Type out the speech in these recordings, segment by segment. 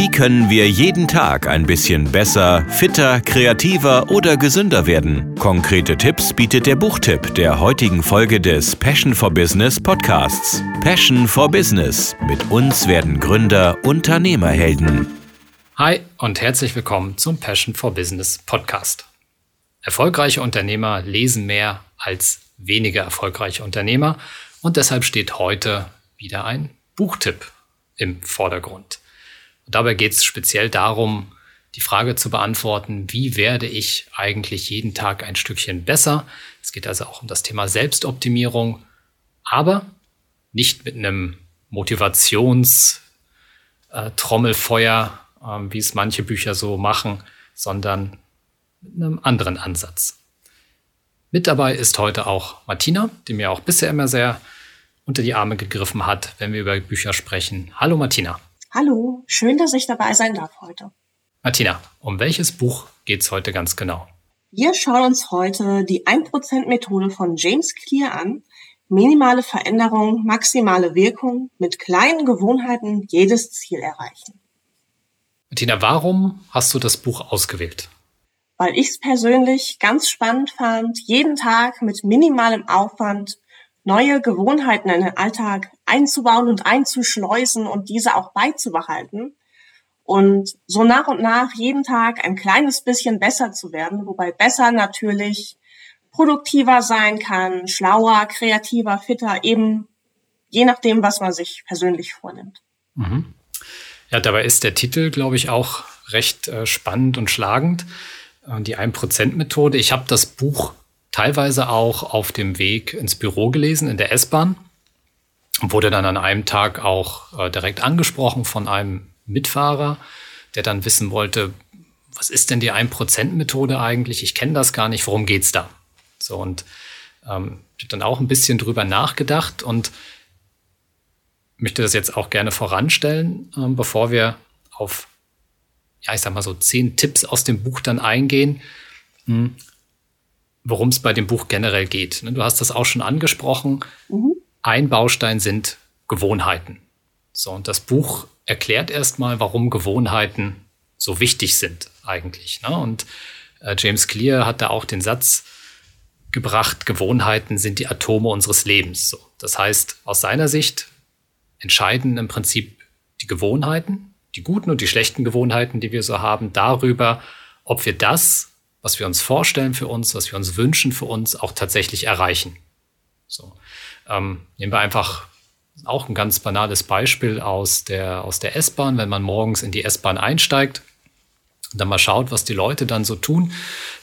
Wie können wir jeden Tag ein bisschen besser, fitter, kreativer oder gesünder werden? Konkrete Tipps bietet der Buchtipp der heutigen Folge des Passion for Business Podcasts. Passion for Business. Mit uns werden Gründer Unternehmerhelden. Hi und herzlich willkommen zum Passion for Business Podcast. Erfolgreiche Unternehmer lesen mehr als weniger erfolgreiche Unternehmer und deshalb steht heute wieder ein Buchtipp im Vordergrund. Dabei geht es speziell darum, die Frage zu beantworten, wie werde ich eigentlich jeden Tag ein Stückchen besser? Es geht also auch um das Thema Selbstoptimierung, aber nicht mit einem Motivationstrommelfeuer, äh, äh, wie es manche Bücher so machen, sondern mit einem anderen Ansatz. Mit dabei ist heute auch Martina, die mir auch bisher immer sehr unter die Arme gegriffen hat, wenn wir über Bücher sprechen. Hallo Martina. Hallo, schön, dass ich dabei sein darf heute. Martina, um welches Buch geht es heute ganz genau? Wir schauen uns heute die 1%-Methode von James Clear an. Minimale Veränderung, maximale Wirkung, mit kleinen Gewohnheiten jedes Ziel erreichen. Martina, warum hast du das Buch ausgewählt? Weil ich es persönlich ganz spannend fand, jeden Tag mit minimalem Aufwand neue Gewohnheiten in den Alltag einzubauen und einzuschleusen und diese auch beizubehalten und so nach und nach jeden Tag ein kleines bisschen besser zu werden, wobei besser natürlich produktiver sein kann, schlauer, kreativer, fitter, eben je nachdem, was man sich persönlich vornimmt. Mhm. Ja, dabei ist der Titel, glaube ich, auch recht äh, spannend und schlagend. Äh, die 1%-Methode. Ich habe das Buch teilweise auch auf dem Weg ins Büro gelesen, in der S-Bahn. Wurde dann an einem Tag auch äh, direkt angesprochen von einem Mitfahrer, der dann wissen wollte, was ist denn die 1%-Methode eigentlich? Ich kenne das gar nicht, worum geht's da? So, und ähm, ich habe dann auch ein bisschen drüber nachgedacht und möchte das jetzt auch gerne voranstellen, äh, bevor wir auf, ja, ich sag mal so zehn Tipps aus dem Buch dann eingehen. Hm, worum es bei dem Buch generell geht. Ne, du hast das auch schon angesprochen. Mhm. Ein Baustein sind Gewohnheiten. So, und das Buch erklärt erstmal, warum Gewohnheiten so wichtig sind eigentlich. Ne? Und äh, James Clear hat da auch den Satz gebracht, Gewohnheiten sind die Atome unseres Lebens. So, das heißt, aus seiner Sicht entscheiden im Prinzip die Gewohnheiten, die guten und die schlechten Gewohnheiten, die wir so haben, darüber, ob wir das, was wir uns vorstellen für uns, was wir uns wünschen für uns, auch tatsächlich erreichen. So. Ähm, nehmen wir einfach auch ein ganz banales Beispiel aus der, aus der S-Bahn, wenn man morgens in die S-Bahn einsteigt und dann mal schaut, was die Leute dann so tun,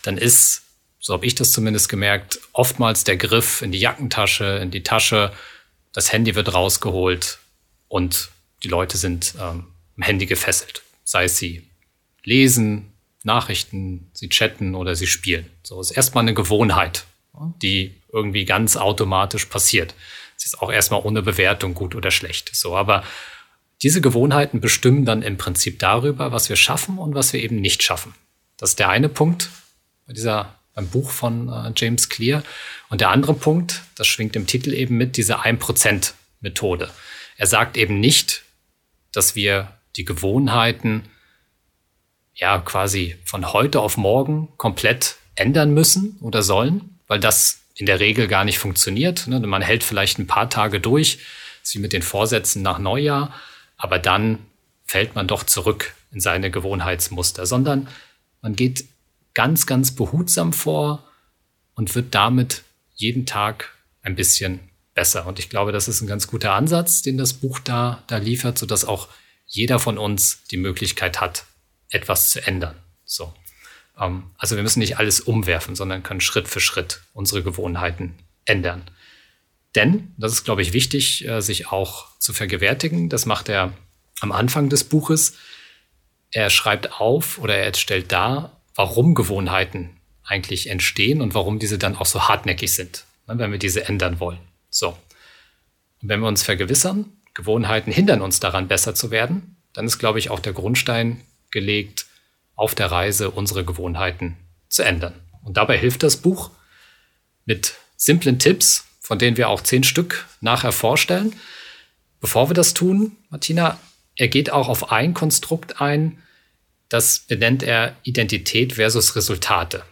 dann ist, so habe ich das zumindest gemerkt, oftmals der Griff in die Jackentasche, in die Tasche, das Handy wird rausgeholt und die Leute sind ähm, am Handy gefesselt. Sei es sie lesen, Nachrichten, sie chatten oder sie spielen. So ist erstmal eine Gewohnheit, die irgendwie ganz automatisch passiert. Es ist auch erstmal ohne Bewertung gut oder schlecht. So, aber diese Gewohnheiten bestimmen dann im Prinzip darüber, was wir schaffen und was wir eben nicht schaffen. Das ist der eine Punkt bei dieser, beim Buch von äh, James Clear. Und der andere Punkt, das schwingt im Titel eben mit, diese 1%-Methode. Er sagt eben nicht, dass wir die Gewohnheiten ja quasi von heute auf morgen komplett ändern müssen oder sollen, weil das in der Regel gar nicht funktioniert. Ne? Man hält vielleicht ein paar Tage durch, wie mit den Vorsätzen nach Neujahr, aber dann fällt man doch zurück in seine Gewohnheitsmuster, sondern man geht ganz, ganz behutsam vor und wird damit jeden Tag ein bisschen besser. Und ich glaube, das ist ein ganz guter Ansatz, den das Buch da, da liefert, sodass auch jeder von uns die Möglichkeit hat, etwas zu ändern. So. Ähm, also wir müssen nicht alles umwerfen, sondern können Schritt für Schritt unsere Gewohnheiten ändern. Denn, das ist, glaube ich, wichtig, äh, sich auch zu vergewärtigen. Das macht er am Anfang des Buches. Er schreibt auf oder er stellt dar, warum Gewohnheiten eigentlich entstehen und warum diese dann auch so hartnäckig sind, ne, wenn wir diese ändern wollen. So. Und wenn wir uns vergewissern, Gewohnheiten hindern uns daran, besser zu werden, dann ist, glaube ich, auch der Grundstein gelegt, auf der Reise unsere Gewohnheiten zu ändern. Und dabei hilft das Buch mit simplen Tipps, von denen wir auch zehn Stück nachher vorstellen. Bevor wir das tun, Martina, er geht auch auf ein Konstrukt ein, das benennt er Identität versus Resultate.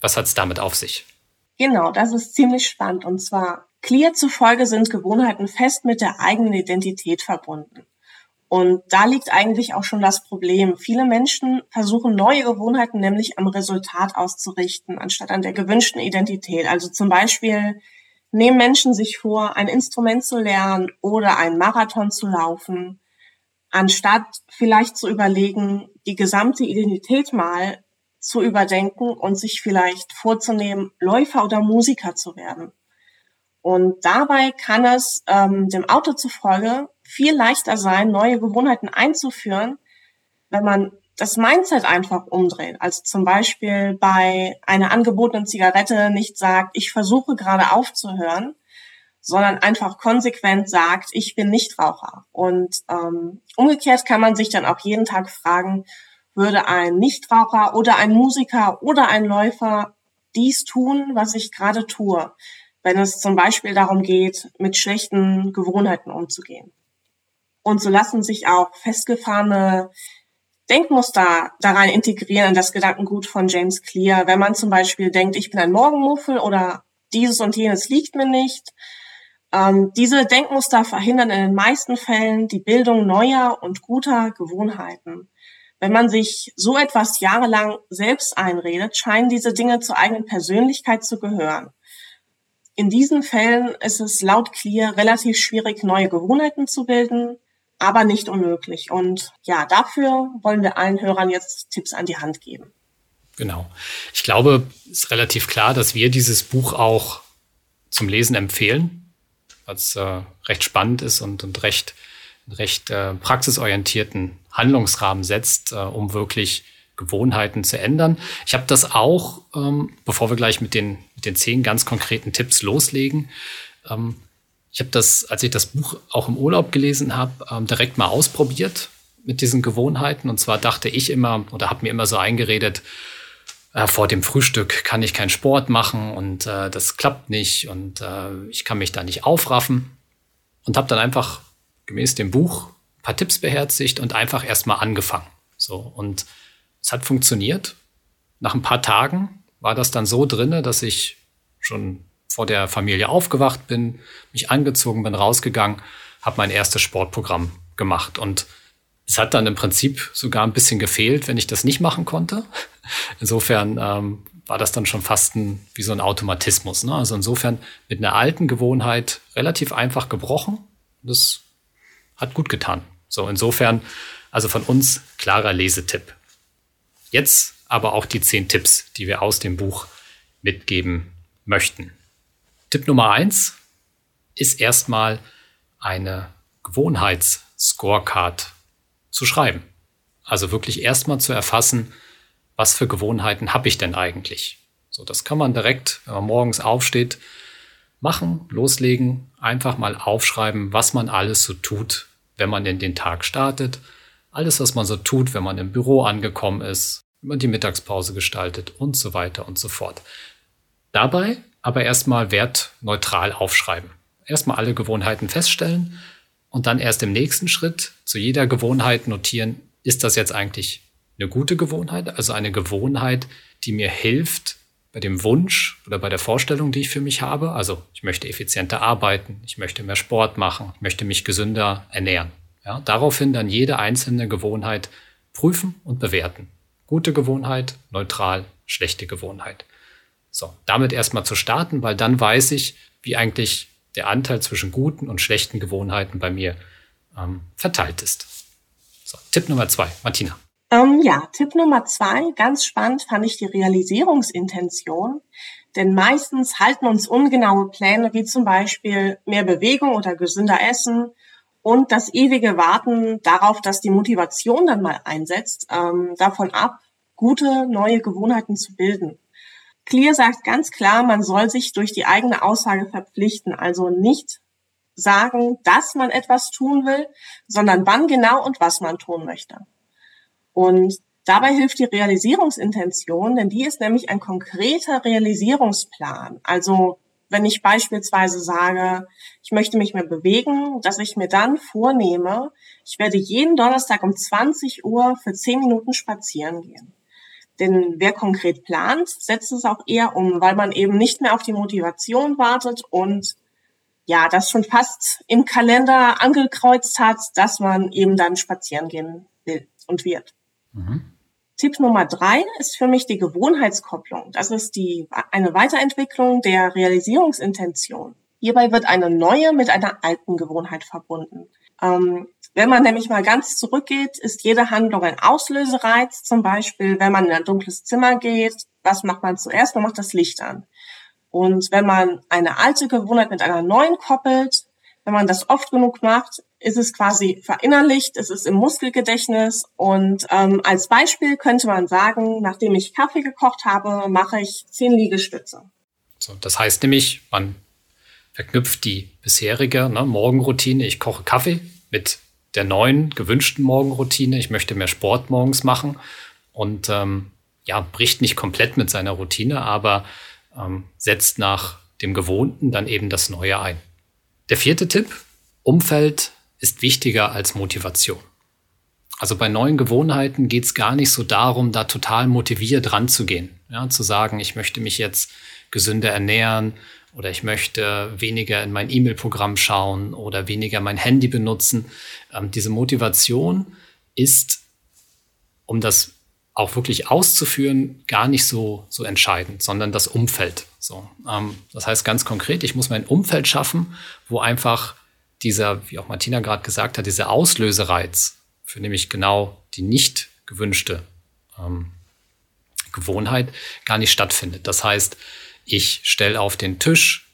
Was hat es damit auf sich? Genau, das ist ziemlich spannend. Und zwar, Clear zufolge sind Gewohnheiten fest mit der eigenen Identität verbunden. Und da liegt eigentlich auch schon das Problem. Viele Menschen versuchen neue Gewohnheiten nämlich am Resultat auszurichten, anstatt an der gewünschten Identität. Also zum Beispiel nehmen Menschen sich vor, ein Instrument zu lernen oder einen Marathon zu laufen, anstatt vielleicht zu überlegen, die gesamte Identität mal zu überdenken und sich vielleicht vorzunehmen, Läufer oder Musiker zu werden. Und dabei kann es ähm, dem Autor zufolge viel leichter sein, neue Gewohnheiten einzuführen, wenn man das Mindset einfach umdreht. Also zum Beispiel bei einer angebotenen Zigarette nicht sagt, ich versuche gerade aufzuhören, sondern einfach konsequent sagt, ich bin Nichtraucher. Und ähm, umgekehrt kann man sich dann auch jeden Tag fragen, würde ein Nichtraucher oder ein Musiker oder ein Läufer dies tun, was ich gerade tue, wenn es zum Beispiel darum geht, mit schlechten Gewohnheiten umzugehen. Und so lassen sich auch festgefahrene Denkmuster da rein integrieren in das Gedankengut von James Clear. Wenn man zum Beispiel denkt, ich bin ein Morgenmuffel oder dieses und jenes liegt mir nicht. Ähm, diese Denkmuster verhindern in den meisten Fällen die Bildung neuer und guter Gewohnheiten. Wenn man sich so etwas jahrelang selbst einredet, scheinen diese Dinge zur eigenen Persönlichkeit zu gehören. In diesen Fällen ist es laut Clear relativ schwierig, neue Gewohnheiten zu bilden aber nicht unmöglich. Und ja, dafür wollen wir allen Hörern jetzt Tipps an die Hand geben. Genau. Ich glaube, es ist relativ klar, dass wir dieses Buch auch zum Lesen empfehlen, was äh, recht spannend ist und, und recht, recht äh, praxisorientierten Handlungsrahmen setzt, äh, um wirklich Gewohnheiten zu ändern. Ich habe das auch, ähm, bevor wir gleich mit den, mit den zehn ganz konkreten Tipps loslegen, ähm, ich habe das, als ich das Buch auch im Urlaub gelesen habe, ähm, direkt mal ausprobiert mit diesen Gewohnheiten. Und zwar dachte ich immer oder habe mir immer so eingeredet, äh, vor dem Frühstück kann ich keinen Sport machen und äh, das klappt nicht und äh, ich kann mich da nicht aufraffen. Und habe dann einfach gemäß dem Buch ein paar Tipps beherzigt und einfach erstmal angefangen. So und es hat funktioniert. Nach ein paar Tagen war das dann so drinne, dass ich schon vor der Familie aufgewacht bin, mich angezogen bin, rausgegangen, habe mein erstes Sportprogramm gemacht. Und es hat dann im Prinzip sogar ein bisschen gefehlt, wenn ich das nicht machen konnte. Insofern ähm, war das dann schon fast ein, wie so ein Automatismus. Ne? Also insofern mit einer alten Gewohnheit relativ einfach gebrochen. Das hat gut getan. So, insofern, also von uns klarer Lesetipp. Jetzt aber auch die zehn Tipps, die wir aus dem Buch mitgeben möchten. Tipp Nummer eins ist erstmal eine Gewohnheitsscorecard zu schreiben. Also wirklich erstmal zu erfassen, was für Gewohnheiten habe ich denn eigentlich? So, das kann man direkt, wenn man morgens aufsteht, machen, loslegen, einfach mal aufschreiben, was man alles so tut, wenn man in den Tag startet. Alles, was man so tut, wenn man im Büro angekommen ist, wenn man die Mittagspause gestaltet und so weiter und so fort. Dabei aber erstmal wertneutral aufschreiben. Erstmal alle Gewohnheiten feststellen und dann erst im nächsten Schritt zu jeder Gewohnheit notieren, ist das jetzt eigentlich eine gute Gewohnheit, also eine Gewohnheit, die mir hilft bei dem Wunsch oder bei der Vorstellung, die ich für mich habe. Also ich möchte effizienter arbeiten, ich möchte mehr Sport machen, ich möchte mich gesünder ernähren. Ja, daraufhin dann jede einzelne Gewohnheit prüfen und bewerten. Gute Gewohnheit, neutral, schlechte Gewohnheit. So, damit erstmal zu starten, weil dann weiß ich, wie eigentlich der Anteil zwischen guten und schlechten Gewohnheiten bei mir ähm, verteilt ist. So, Tipp Nummer zwei, Martina. Ähm, ja, Tipp Nummer zwei, ganz spannend fand ich die Realisierungsintention. Denn meistens halten uns ungenaue Pläne wie zum Beispiel mehr Bewegung oder gesünder Essen und das ewige Warten darauf, dass die Motivation dann mal einsetzt, ähm, davon ab, gute neue Gewohnheiten zu bilden. Clear sagt ganz klar, man soll sich durch die eigene Aussage verpflichten, also nicht sagen, dass man etwas tun will, sondern wann genau und was man tun möchte. Und dabei hilft die Realisierungsintention, denn die ist nämlich ein konkreter Realisierungsplan. Also wenn ich beispielsweise sage, ich möchte mich mehr bewegen, dass ich mir dann vornehme, ich werde jeden Donnerstag um 20 Uhr für 10 Minuten spazieren gehen. Denn wer konkret plant, setzt es auch eher um, weil man eben nicht mehr auf die Motivation wartet und ja, das schon fast im Kalender angekreuzt hat, dass man eben dann spazieren gehen will und wird. Mhm. Tipp Nummer drei ist für mich die Gewohnheitskopplung. Das ist die, eine Weiterentwicklung der Realisierungsintention. Hierbei wird eine neue mit einer alten Gewohnheit verbunden. Ähm, wenn man nämlich mal ganz zurückgeht, ist jede Handlung ein Auslösereiz. Zum Beispiel, wenn man in ein dunkles Zimmer geht, was macht man zuerst? Man macht das Licht an. Und wenn man eine alte Gewohnheit mit einer neuen koppelt, wenn man das oft genug macht, ist es quasi verinnerlicht, es ist im Muskelgedächtnis. Und ähm, als Beispiel könnte man sagen, nachdem ich Kaffee gekocht habe, mache ich zehn Liegestütze. So, das heißt nämlich, man verknüpft die bisherige ne, Morgenroutine, ich koche Kaffee, mit der neuen gewünschten Morgenroutine, ich möchte mehr Sport morgens machen und ähm, ja, bricht nicht komplett mit seiner Routine, aber ähm, setzt nach dem Gewohnten dann eben das Neue ein. Der vierte Tipp, Umfeld ist wichtiger als Motivation. Also bei neuen Gewohnheiten geht es gar nicht so darum, da total motiviert ranzugehen. Ja, zu sagen, ich möchte mich jetzt gesünder ernähren oder ich möchte weniger in mein E-Mail-Programm schauen oder weniger mein Handy benutzen. Ähm, diese Motivation ist, um das auch wirklich auszuführen, gar nicht so, so entscheidend, sondern das Umfeld. So, ähm, das heißt ganz konkret, ich muss mein Umfeld schaffen, wo einfach dieser, wie auch Martina gerade gesagt hat, dieser Auslösereiz für nämlich genau die nicht gewünschte ähm, Gewohnheit gar nicht stattfindet. Das heißt, ich stelle auf den Tisch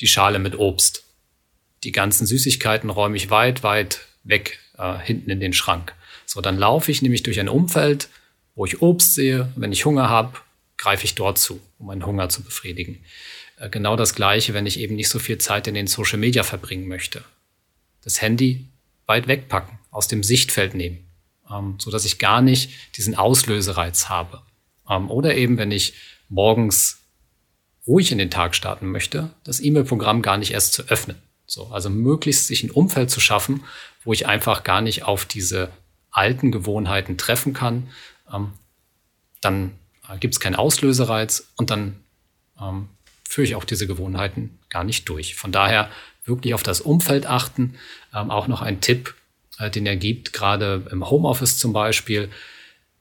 die Schale mit Obst. Die ganzen Süßigkeiten räume ich weit, weit weg äh, hinten in den Schrank. So, dann laufe ich nämlich durch ein Umfeld, wo ich Obst sehe. Wenn ich Hunger habe, greife ich dort zu, um meinen Hunger zu befriedigen. Äh, genau das Gleiche, wenn ich eben nicht so viel Zeit in den Social Media verbringen möchte das Handy weit wegpacken, aus dem Sichtfeld nehmen, ähm, so dass ich gar nicht diesen Auslösereiz habe. Ähm, oder eben, wenn ich morgens ruhig in den Tag starten möchte, das E-Mail-Programm gar nicht erst zu öffnen. So, also möglichst sich ein Umfeld zu schaffen, wo ich einfach gar nicht auf diese alten Gewohnheiten treffen kann. Ähm, dann äh, gibt es keinen Auslösereiz und dann ähm, führe ich auch diese Gewohnheiten gar nicht durch. Von daher wirklich auf das Umfeld achten. Ähm, auch noch ein Tipp, äh, den er gibt, gerade im Homeoffice zum Beispiel,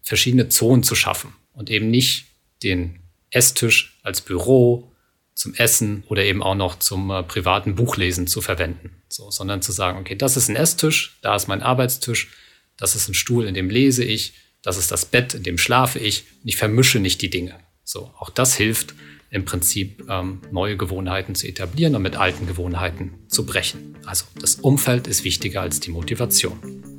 verschiedene Zonen zu schaffen und eben nicht den Esstisch als Büro zum Essen oder eben auch noch zum äh, privaten Buchlesen zu verwenden, so, sondern zu sagen, okay, das ist ein Esstisch, da ist mein Arbeitstisch, das ist ein Stuhl, in dem lese ich, das ist das Bett, in dem schlafe ich. Und ich vermische nicht die Dinge. So, auch das hilft, im Prinzip ähm, neue Gewohnheiten zu etablieren und mit alten Gewohnheiten zu brechen. Also das Umfeld ist wichtiger als die Motivation.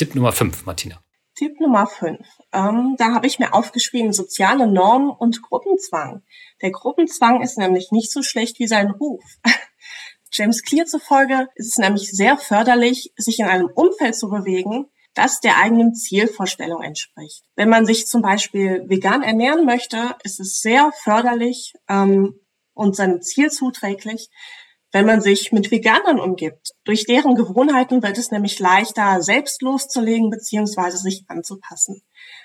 Tipp Nummer 5, Martina. Tipp Nummer 5. Ähm, da habe ich mir aufgeschrieben, soziale Normen und Gruppenzwang. Der Gruppenzwang ist nämlich nicht so schlecht wie sein Ruf. James Clear zufolge ist es nämlich sehr förderlich, sich in einem Umfeld zu bewegen, das der eigenen Zielvorstellung entspricht. Wenn man sich zum Beispiel vegan ernähren möchte, ist es sehr förderlich ähm, und seinem Ziel zuträglich, wenn man sich mit Veganern umgibt. Durch deren Gewohnheiten wird es nämlich leichter, selbst loszulegen bzw. sich anzupassen.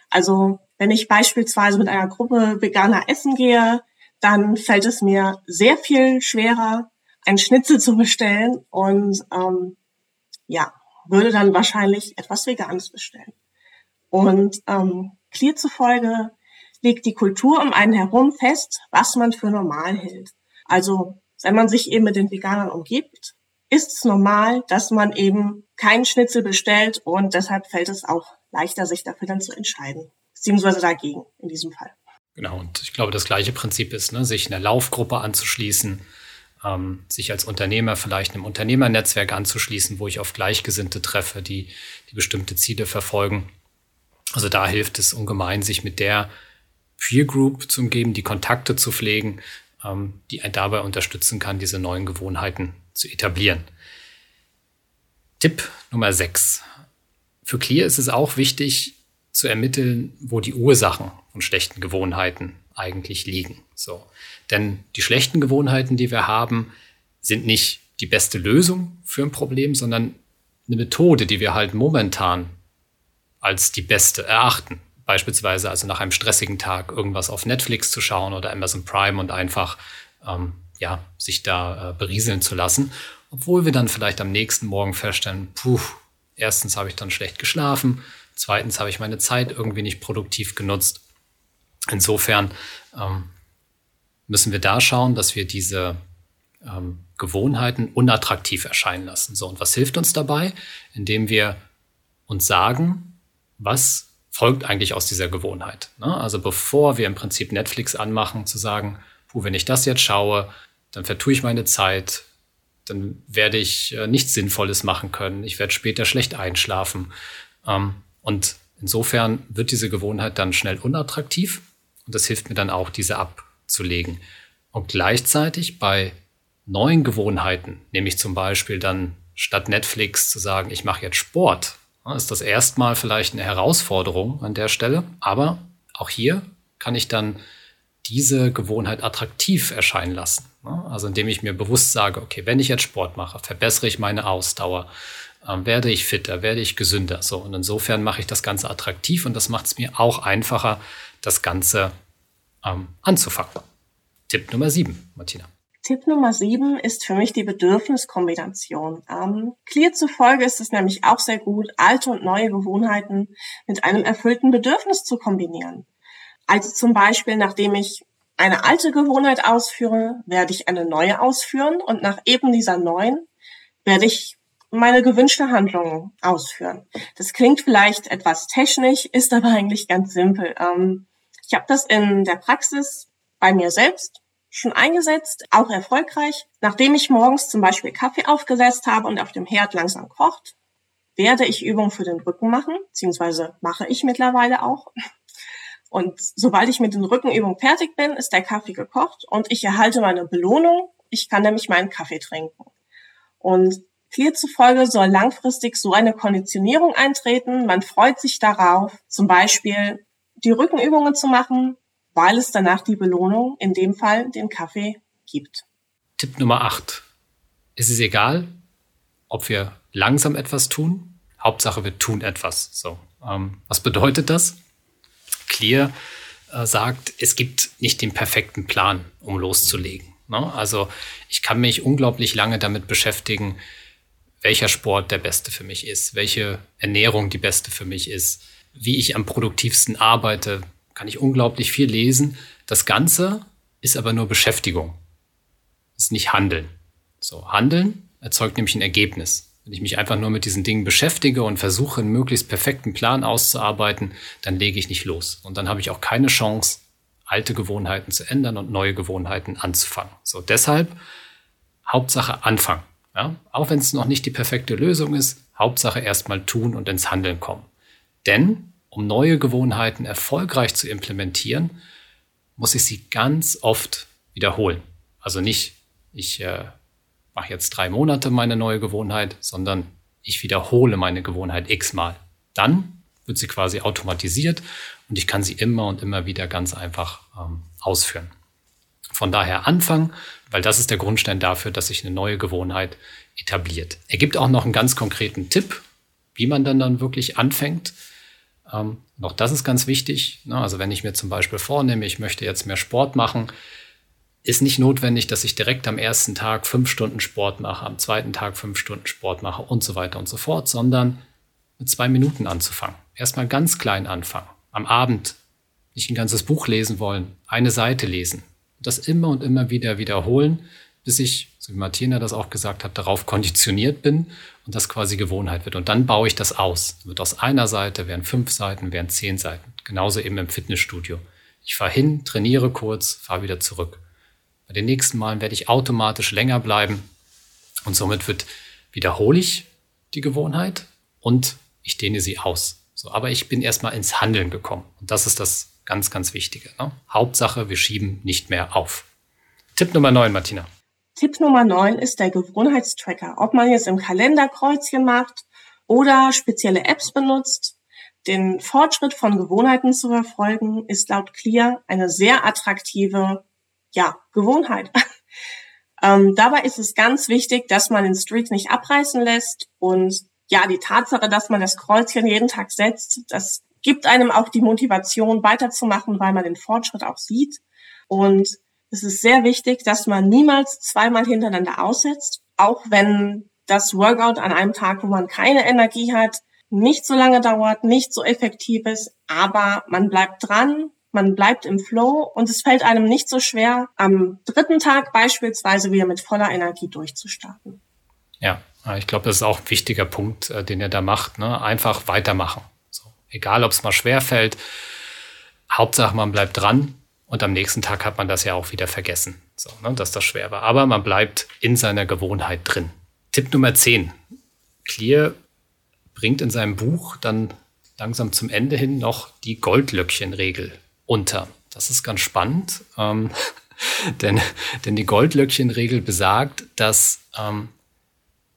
Also wenn ich beispielsweise mit einer Gruppe Veganer essen gehe, dann fällt es mir sehr viel schwerer, ein Schnitzel zu bestellen und ähm, ja, würde dann wahrscheinlich etwas Veganes bestellen. Und ähm, Clear zufolge legt die Kultur um einen herum fest, was man für normal hält. Also wenn man sich eben mit den Veganern umgibt, ist es normal, dass man eben keinen Schnitzel bestellt und deshalb fällt es auch leichter, sich dafür dann zu entscheiden. Beziehungsweise dagegen in diesem Fall. Genau, und ich glaube, das gleiche Prinzip ist, ne, sich einer Laufgruppe anzuschließen, ähm, sich als Unternehmer vielleicht einem Unternehmernetzwerk anzuschließen, wo ich auf Gleichgesinnte treffe, die, die bestimmte Ziele verfolgen. Also da hilft es ungemein, sich mit der Peer Group zu umgeben, die Kontakte zu pflegen, ähm, die einen dabei unterstützen kann, diese neuen Gewohnheiten zu etablieren. Tipp Nummer 6. Für Clear ist es auch wichtig zu ermitteln, wo die Ursachen von schlechten Gewohnheiten eigentlich liegen. So. Denn die schlechten Gewohnheiten, die wir haben, sind nicht die beste Lösung für ein Problem, sondern eine Methode, die wir halt momentan als die beste erachten. Beispielsweise also nach einem stressigen Tag irgendwas auf Netflix zu schauen oder Amazon Prime und einfach ähm, ja, sich da äh, berieseln zu lassen. Obwohl wir dann vielleicht am nächsten Morgen feststellen, puh, erstens habe ich dann schlecht geschlafen, zweitens habe ich meine Zeit irgendwie nicht produktiv genutzt. Insofern ähm, müssen wir da schauen, dass wir diese ähm, Gewohnheiten unattraktiv erscheinen lassen. So, und was hilft uns dabei? Indem wir uns sagen, was folgt eigentlich aus dieser Gewohnheit. Ne? Also bevor wir im Prinzip Netflix anmachen, zu sagen, puh, wenn ich das jetzt schaue, dann vertue ich meine Zeit, dann werde ich äh, nichts Sinnvolles machen können, ich werde später schlecht einschlafen. Ähm, und insofern wird diese Gewohnheit dann schnell unattraktiv und das hilft mir dann auch, diese abzulegen. Und gleichzeitig bei neuen Gewohnheiten, nämlich zum Beispiel dann statt Netflix zu sagen, ich mache jetzt Sport, ist das erstmal vielleicht eine Herausforderung an der Stelle. Aber auch hier kann ich dann diese Gewohnheit attraktiv erscheinen lassen. Also indem ich mir bewusst sage, okay, wenn ich jetzt Sport mache, verbessere ich meine Ausdauer, ähm, werde ich fitter, werde ich gesünder. So, und insofern mache ich das Ganze attraktiv und das macht es mir auch einfacher, das Ganze ähm, anzufangen. Tipp Nummer sieben, Martina. Tipp Nummer sieben ist für mich die Bedürfniskombination. Ähm, Clear zufolge ist es nämlich auch sehr gut, alte und neue Gewohnheiten mit einem erfüllten Bedürfnis zu kombinieren. Also zum Beispiel, nachdem ich eine alte Gewohnheit ausführe, werde ich eine neue ausführen und nach eben dieser neuen werde ich meine gewünschte Handlung ausführen. Das klingt vielleicht etwas technisch, ist aber eigentlich ganz simpel. Ähm, ich habe das in der Praxis bei mir selbst schon eingesetzt, auch erfolgreich. Nachdem ich morgens zum Beispiel Kaffee aufgesetzt habe und auf dem Herd langsam kocht, werde ich Übungen für den Rücken machen, beziehungsweise mache ich mittlerweile auch. Und sobald ich mit den Rückenübungen fertig bin, ist der Kaffee gekocht und ich erhalte meine Belohnung. Ich kann nämlich meinen Kaffee trinken. Und Clear zufolge soll langfristig so eine Konditionierung eintreten. Man freut sich darauf, zum Beispiel die Rückenübungen zu machen, weil es danach die Belohnung, in dem Fall den Kaffee, gibt. Tipp Nummer 8. Es ist egal, ob wir langsam etwas tun. Hauptsache, wir tun etwas. So, ähm, was bedeutet das? Clear äh, sagt, es gibt nicht den perfekten Plan, um loszulegen. Ne? Also ich kann mich unglaublich lange damit beschäftigen, welcher Sport der beste für mich ist, welche Ernährung die beste für mich ist, wie ich am produktivsten arbeite, kann ich unglaublich viel lesen. Das Ganze ist aber nur Beschäftigung. Ist nicht Handeln. So, Handeln erzeugt nämlich ein Ergebnis. Wenn ich mich einfach nur mit diesen Dingen beschäftige und versuche, einen möglichst perfekten Plan auszuarbeiten, dann lege ich nicht los. Und dann habe ich auch keine Chance, alte Gewohnheiten zu ändern und neue Gewohnheiten anzufangen. So, deshalb Hauptsache anfangen. Ja? Auch wenn es noch nicht die perfekte Lösung ist, Hauptsache erstmal tun und ins Handeln kommen. Denn um neue Gewohnheiten erfolgreich zu implementieren, muss ich sie ganz oft wiederholen. Also nicht, ich äh, mache jetzt drei Monate meine neue Gewohnheit, sondern ich wiederhole meine Gewohnheit x-mal. Dann wird sie quasi automatisiert und ich kann sie immer und immer wieder ganz einfach ähm, ausführen. Von daher anfangen, weil das ist der Grundstein dafür, dass sich eine neue Gewohnheit etabliert. Er gibt auch noch einen ganz konkreten Tipp, wie man dann dann wirklich anfängt. Ähm, auch das ist ganz wichtig. Ne? Also wenn ich mir zum Beispiel vornehme, ich möchte jetzt mehr Sport machen, ist nicht notwendig, dass ich direkt am ersten Tag fünf Stunden Sport mache, am zweiten Tag fünf Stunden Sport mache und so weiter und so fort, sondern mit zwei Minuten anzufangen. Erstmal ganz klein anfangen. Am Abend nicht ein ganzes Buch lesen wollen, eine Seite lesen. Das immer und immer wieder wiederholen, bis ich, so wie Martina das auch gesagt hat, darauf konditioniert bin und das quasi Gewohnheit wird. Und dann baue ich das aus. Wird aus einer Seite, werden fünf Seiten, werden zehn Seiten. Genauso eben im Fitnessstudio. Ich fahre hin, trainiere kurz, fahre wieder zurück. Bei den nächsten Malen werde ich automatisch länger bleiben. Und somit wird wiederhole ich die Gewohnheit und ich dehne sie aus. So, aber ich bin erstmal ins Handeln gekommen. Und das ist das ganz, ganz Wichtige. Ne? Hauptsache, wir schieben nicht mehr auf. Tipp Nummer 9, Martina. Tipp Nummer 9 ist der Gewohnheitstracker. Ob man jetzt im Kalender Kreuzchen macht oder spezielle Apps benutzt, den Fortschritt von Gewohnheiten zu verfolgen, ist laut Clear eine sehr attraktive ja, Gewohnheit. ähm, dabei ist es ganz wichtig, dass man den Streak nicht abreißen lässt und ja, die Tatsache, dass man das Kreuzchen jeden Tag setzt, das gibt einem auch die Motivation weiterzumachen, weil man den Fortschritt auch sieht. Und es ist sehr wichtig, dass man niemals zweimal hintereinander aussetzt, auch wenn das Workout an einem Tag, wo man keine Energie hat, nicht so lange dauert, nicht so effektiv ist, aber man bleibt dran, man bleibt im Flow und es fällt einem nicht so schwer, am dritten Tag beispielsweise wieder mit voller Energie durchzustarten. Ja, ich glaube, das ist auch ein wichtiger Punkt, äh, den er da macht. Ne? Einfach weitermachen. So. Egal, ob es mal schwer fällt. Hauptsache, man bleibt dran und am nächsten Tag hat man das ja auch wieder vergessen, so, ne, dass das schwer war. Aber man bleibt in seiner Gewohnheit drin. Tipp Nummer 10. Clear bringt in seinem Buch dann langsam zum Ende hin noch die Goldlöckchenregel unter. Das ist ganz spannend, ähm, denn, denn die Goldlöckchenregel besagt, dass ähm,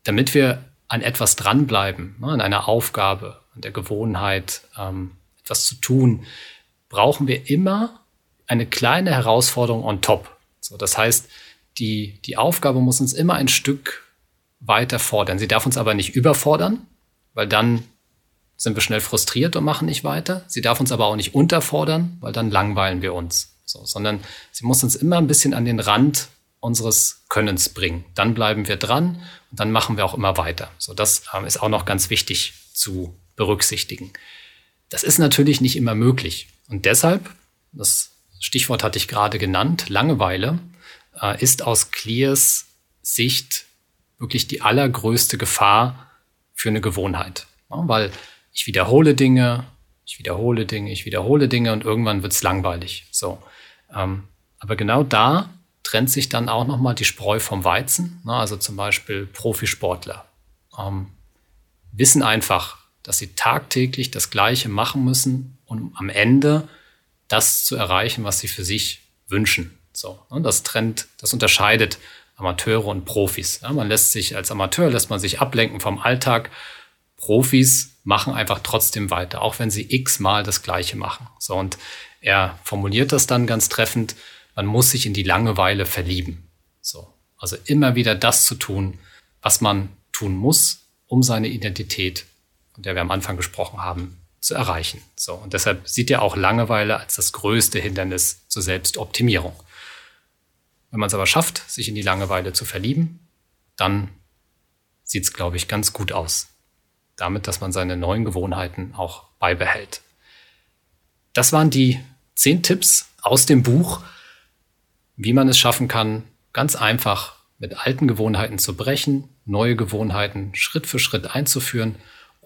damit wir an etwas dranbleiben, ne, an einer Aufgabe, an der Gewohnheit, ähm, etwas zu tun, brauchen wir immer eine kleine Herausforderung on top. So, das heißt, die, die Aufgabe muss uns immer ein Stück weiter fordern. Sie darf uns aber nicht überfordern, weil dann sind wir schnell frustriert und machen nicht weiter. Sie darf uns aber auch nicht unterfordern, weil dann langweilen wir uns. So, sondern sie muss uns immer ein bisschen an den Rand unseres Könnens bringen. Dann bleiben wir dran und dann machen wir auch immer weiter. So, das ähm, ist auch noch ganz wichtig zu berücksichtigen. Das ist natürlich nicht immer möglich. Und deshalb, das Stichwort hatte ich gerade genannt, Langeweile, äh, ist aus Clears Sicht wirklich die allergrößte Gefahr für eine Gewohnheit. Ja, weil ich wiederhole Dinge, ich wiederhole Dinge, ich wiederhole Dinge und irgendwann wird's langweilig. So. Ähm, aber genau da trennt sich dann auch nochmal die Spreu vom Weizen. Ne? Also zum Beispiel Profisportler ähm, wissen einfach, dass sie tagtäglich das Gleiche machen müssen, um am Ende das zu erreichen, was sie für sich wünschen. So, ne? Das trennt, das unterscheidet Amateure und Profis. Ja? Man lässt sich als Amateur lässt man sich ablenken vom Alltag. Profis machen einfach trotzdem weiter, auch wenn sie x-mal das Gleiche machen. So und er formuliert das dann ganz treffend man muss sich in die Langeweile verlieben. So. Also immer wieder das zu tun, was man tun muss, um seine Identität, von der wir am Anfang gesprochen haben, zu erreichen. So. Und deshalb sieht er auch Langeweile als das größte Hindernis zur Selbstoptimierung. Wenn man es aber schafft, sich in die Langeweile zu verlieben, dann sieht es, glaube ich, ganz gut aus. Damit, dass man seine neuen Gewohnheiten auch beibehält. Das waren die zehn Tipps aus dem Buch wie man es schaffen kann, ganz einfach mit alten Gewohnheiten zu brechen, neue Gewohnheiten Schritt für Schritt einzuführen,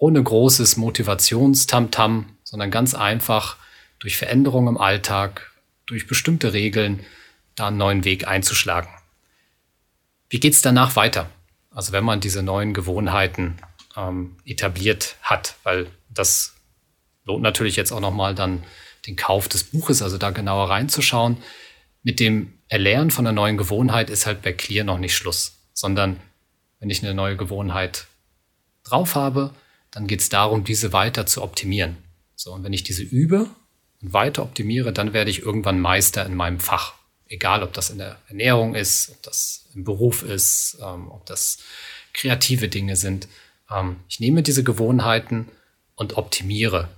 ohne großes Motivationstamtam, sondern ganz einfach durch Veränderungen im Alltag, durch bestimmte Regeln, da einen neuen Weg einzuschlagen. Wie geht's danach weiter? Also wenn man diese neuen Gewohnheiten ähm, etabliert hat, weil das lohnt natürlich jetzt auch nochmal dann den Kauf des Buches, also da genauer reinzuschauen. Mit dem Erlernen von einer neuen Gewohnheit ist halt bei Clear noch nicht Schluss, sondern wenn ich eine neue Gewohnheit drauf habe, dann geht es darum, diese weiter zu optimieren. So, und wenn ich diese übe und weiter optimiere, dann werde ich irgendwann Meister in meinem Fach. Egal, ob das in der Ernährung ist, ob das im Beruf ist, ähm, ob das kreative Dinge sind. Ähm, ich nehme diese Gewohnheiten und optimiere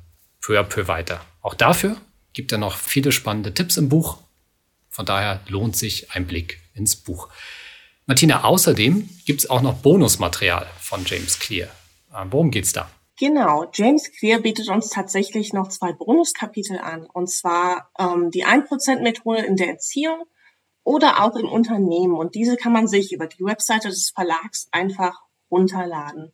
peu à peu weiter. Auch dafür gibt er noch viele spannende Tipps im Buch. Von daher lohnt sich ein Blick ins Buch. Martina, außerdem gibt es auch noch Bonusmaterial von James Clear. Äh, worum geht's da? Genau, James Clear bietet uns tatsächlich noch zwei Bonuskapitel an. Und zwar ähm, die 1%-Methode in der Erziehung oder auch im Unternehmen. Und diese kann man sich über die Webseite des Verlags einfach runterladen.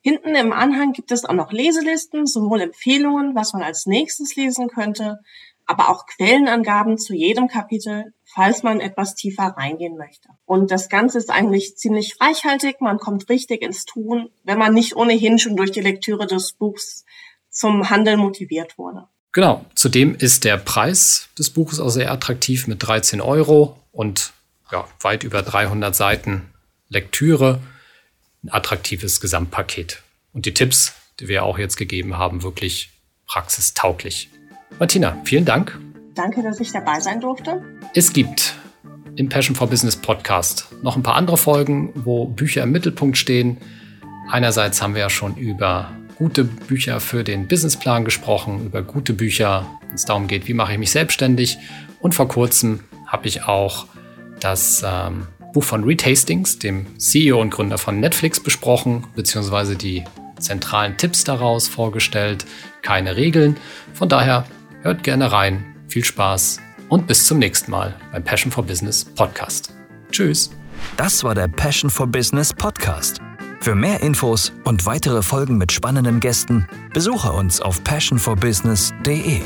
Hinten im Anhang gibt es auch noch Leselisten, sowohl Empfehlungen, was man als nächstes lesen könnte, aber auch Quellenangaben zu jedem Kapitel, falls man etwas tiefer reingehen möchte. Und das Ganze ist eigentlich ziemlich reichhaltig. Man kommt richtig ins Tun, wenn man nicht ohnehin schon durch die Lektüre des Buchs zum Handel motiviert wurde. Genau. Zudem ist der Preis des Buches auch sehr attraktiv mit 13 Euro und ja, weit über 300 Seiten Lektüre. Ein attraktives Gesamtpaket. Und die Tipps, die wir auch jetzt gegeben haben, wirklich praxistauglich. Martina, vielen Dank. Danke, dass ich dabei sein durfte. Es gibt im Passion for Business Podcast noch ein paar andere Folgen, wo Bücher im Mittelpunkt stehen. Einerseits haben wir ja schon über gute Bücher für den Businessplan gesprochen, über gute Bücher, wenn es darum geht, wie mache ich mich selbstständig. Und vor kurzem habe ich auch das ähm, Buch von Reed Hastings, dem CEO und Gründer von Netflix, besprochen, beziehungsweise die zentralen Tipps daraus vorgestellt. Keine Regeln. Von daher hört gerne rein. Viel Spaß und bis zum nächsten Mal beim Passion for Business Podcast. Tschüss. Das war der Passion for Business Podcast. Für mehr Infos und weitere Folgen mit spannenden Gästen besuche uns auf passionforbusiness.de.